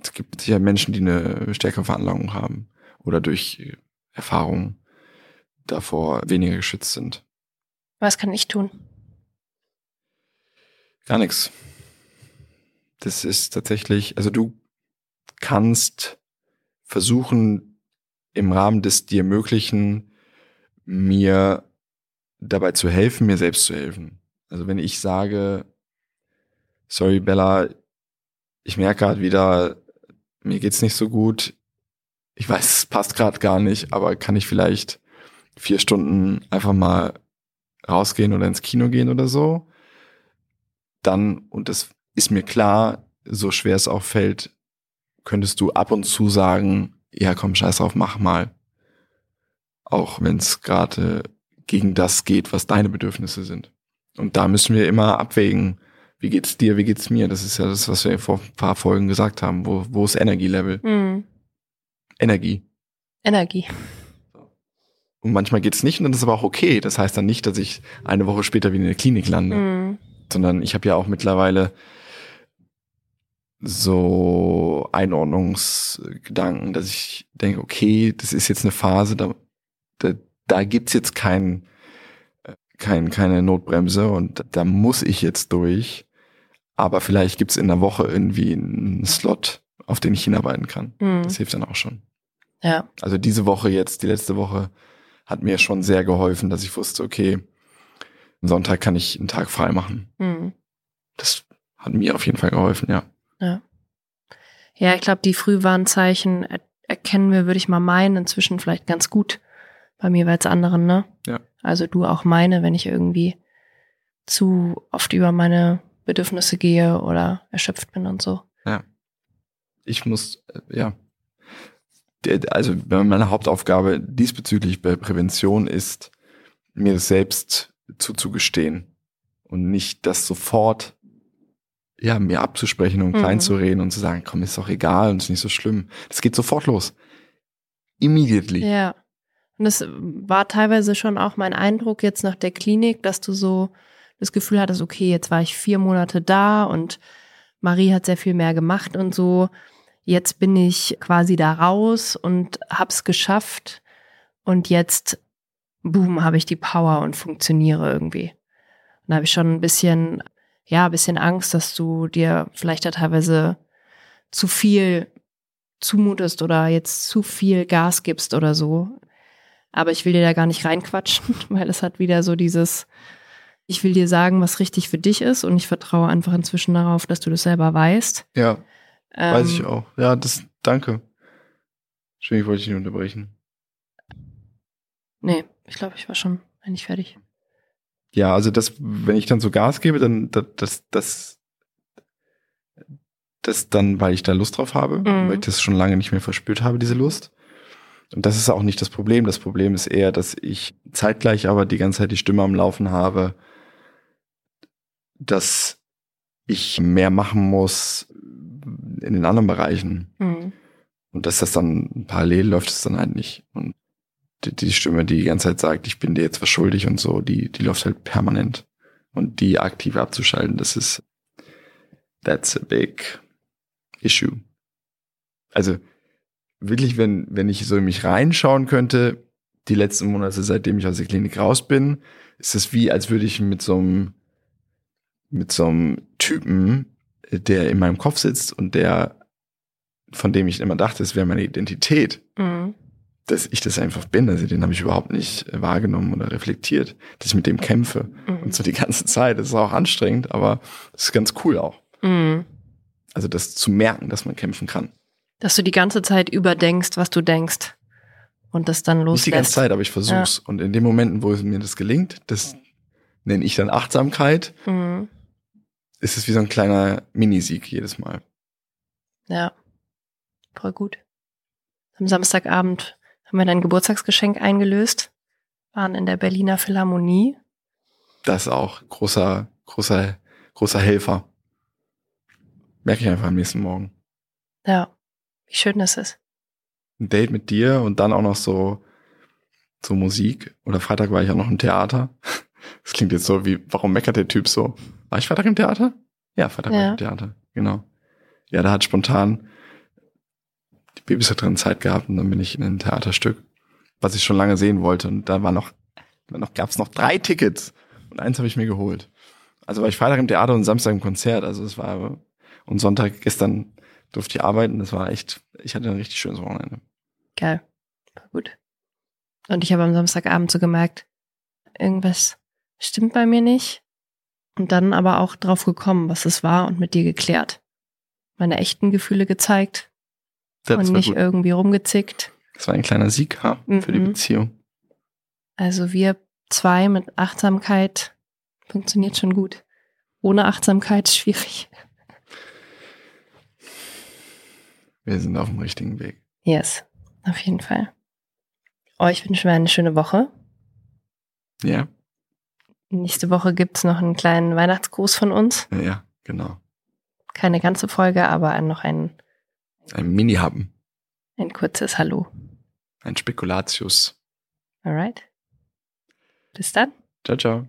Es gibt sicher Menschen, die eine stärkere Veranlagung haben oder durch Erfahrung davor weniger geschützt sind. Was kann ich tun? Gar nichts. Das ist tatsächlich, also du kannst versuchen, im Rahmen des dir Möglichen mir dabei zu helfen, mir selbst zu helfen. Also wenn ich sage, sorry Bella, ich merke gerade wieder, mir geht's nicht so gut. Ich weiß, es passt gerade gar nicht, aber kann ich vielleicht vier Stunden einfach mal rausgehen oder ins Kino gehen oder so? Dann, und das ist mir klar, so schwer es auch fällt, könntest du ab und zu sagen, ja komm, scheiß drauf, mach mal. Auch wenn es gerade gegen das geht, was deine Bedürfnisse sind. Und da müssen wir immer abwägen, wie geht's dir, wie geht's mir? Das ist ja das, was wir vor ein paar Folgen gesagt haben. Wo, wo ist Energielevel? Hm. Energie. Energie. Und manchmal geht's nicht und dann ist aber auch okay. Das heißt dann nicht, dass ich eine Woche später wieder in der Klinik lande. Hm. Sondern ich habe ja auch mittlerweile so Einordnungsgedanken, dass ich denke, okay, das ist jetzt eine Phase, da, da, da gibt's jetzt kein, äh, kein, keine Notbremse und da muss ich jetzt durch. Aber vielleicht gibt's in der Woche irgendwie einen Slot, auf den ich hinarbeiten kann. Hm. Das hilft dann auch schon. Ja. Also diese Woche jetzt, die letzte Woche, hat mir schon sehr geholfen, dass ich wusste, okay, am Sonntag kann ich einen Tag frei machen. Hm. Das hat mir auf jeden Fall geholfen, ja. Ja. Ja, ich glaube, die Frühwarnzeichen er erkennen wir, würde ich mal meinen, inzwischen vielleicht ganz gut. Bei mir als anderen, ne? Ja. Also du auch meine, wenn ich irgendwie zu oft über meine Bedürfnisse gehe oder erschöpft bin und so. Ich muss, äh, ja. Also meine Hauptaufgabe diesbezüglich bei Prävention ist, mir das selbst zuzugestehen und nicht das sofort ja, mir abzusprechen und Mhm. klein zu reden und zu sagen, komm, ist doch egal und ist nicht so schlimm. Das geht sofort los. Immediately. Ja. Und es war teilweise schon auch mein Eindruck jetzt nach der Klinik, dass du so das Gefühl hattest, okay, jetzt war ich vier Monate da und Marie hat sehr viel mehr gemacht und so. Jetzt bin ich quasi da raus und hab's geschafft und jetzt, boom, habe ich die Power und funktioniere irgendwie. Und da habe ich schon ein bisschen, ja, ein bisschen Angst, dass du dir vielleicht da teilweise zu viel zumutest oder jetzt zu viel Gas gibst oder so. Aber ich will dir da gar nicht reinquatschen, <laughs> weil es hat wieder so dieses, ich will dir sagen, was richtig für dich ist und ich vertraue einfach inzwischen darauf, dass du das selber weißt. Ja, weiß ich Ähm, auch. Ja, das, danke. Schön, ich wollte dich nicht unterbrechen. Nee, ich glaube, ich war schon eigentlich fertig. Ja, also das, wenn ich dann so Gas gebe, dann das, das, das, das dann, weil ich da Lust drauf habe, Mhm. weil ich das schon lange nicht mehr verspürt habe, diese Lust. Und das ist auch nicht das Problem. Das Problem ist eher, dass ich zeitgleich aber die ganze Zeit die Stimme am Laufen habe, dass ich mehr machen muss in den anderen Bereichen. Mhm. Und dass das dann parallel läuft, es dann halt nicht. Und die, Stimme, die die ganze Zeit sagt, ich bin dir jetzt was schuldig und so, die, die läuft halt permanent. Und die aktiv abzuschalten, das ist, that's a big issue. Also, wirklich, wenn, wenn ich so in mich reinschauen könnte, die letzten Monate, seitdem ich aus der Klinik raus bin, ist es wie, als würde ich mit so einem, mit so einem Typen, der in meinem Kopf sitzt und der, von dem ich immer dachte, es wäre meine Identität, Mhm. Dass ich das einfach bin. Also den habe ich überhaupt nicht wahrgenommen oder reflektiert, dass ich mit dem kämpfe. Mhm. Und so die ganze Zeit. Das ist auch anstrengend, aber es ist ganz cool auch. Mhm. Also das zu merken, dass man kämpfen kann. Dass du die ganze Zeit überdenkst, was du denkst. Und das dann loslässt. Nicht die ganze Zeit, aber ich versuch's. Und in den Momenten, wo es mir das gelingt, das nenne ich dann Achtsamkeit, Mhm. ist es wie so ein kleiner Minisieg jedes Mal. Ja. Voll gut. Am Samstagabend haben wir dein Geburtstagsgeschenk eingelöst, waren in der Berliner Philharmonie. Das ist auch großer, großer, großer Helfer. Merke ich einfach am nächsten Morgen. Ja. Wie schön das ist. Ein Date mit dir und dann auch noch so, so Musik. Oder Freitag war ich auch noch im Theater. Das klingt jetzt so wie, warum meckert der Typ so? War ich Freitag im Theater? Ja, Freitag war ich Ja. im Theater, genau. Ja, da hat spontan die Babysitterin Zeit gehabt und dann bin ich in ein Theaterstück, was ich schon lange sehen wollte. Und da war noch, da noch gab's noch drei Tickets und eins habe ich mir geholt. Also war ich Freitag im Theater und Samstag im Konzert. Also es war und Sonntag gestern durfte ich arbeiten. Das war echt, ich hatte ein richtig schönes Wochenende. Geil. Voll gut. Und ich habe am Samstagabend so gemerkt, irgendwas stimmt bei mir nicht. Und dann aber auch drauf gekommen, was es war und mit dir geklärt. Meine echten Gefühle gezeigt das und nicht gut. irgendwie rumgezickt. Das war ein kleiner Sieg ha, für die Mhm. Beziehung. Also wir zwei mit Achtsamkeit funktioniert schon gut. Ohne Achtsamkeit ist schwierig. Wir sind auf dem richtigen Weg. Yes, auf jeden Fall. Euch wünschen wir eine schöne Woche. Ja, Nächste Woche gibt's noch einen kleinen Weihnachtsgruß von uns. ja, ja genau. Keine ganze Folge, aber noch ein, ein Mini-Happen. Ein kurzes Hallo. Ein Spekulatius. Alright. Bis dann. Ciao, ciao.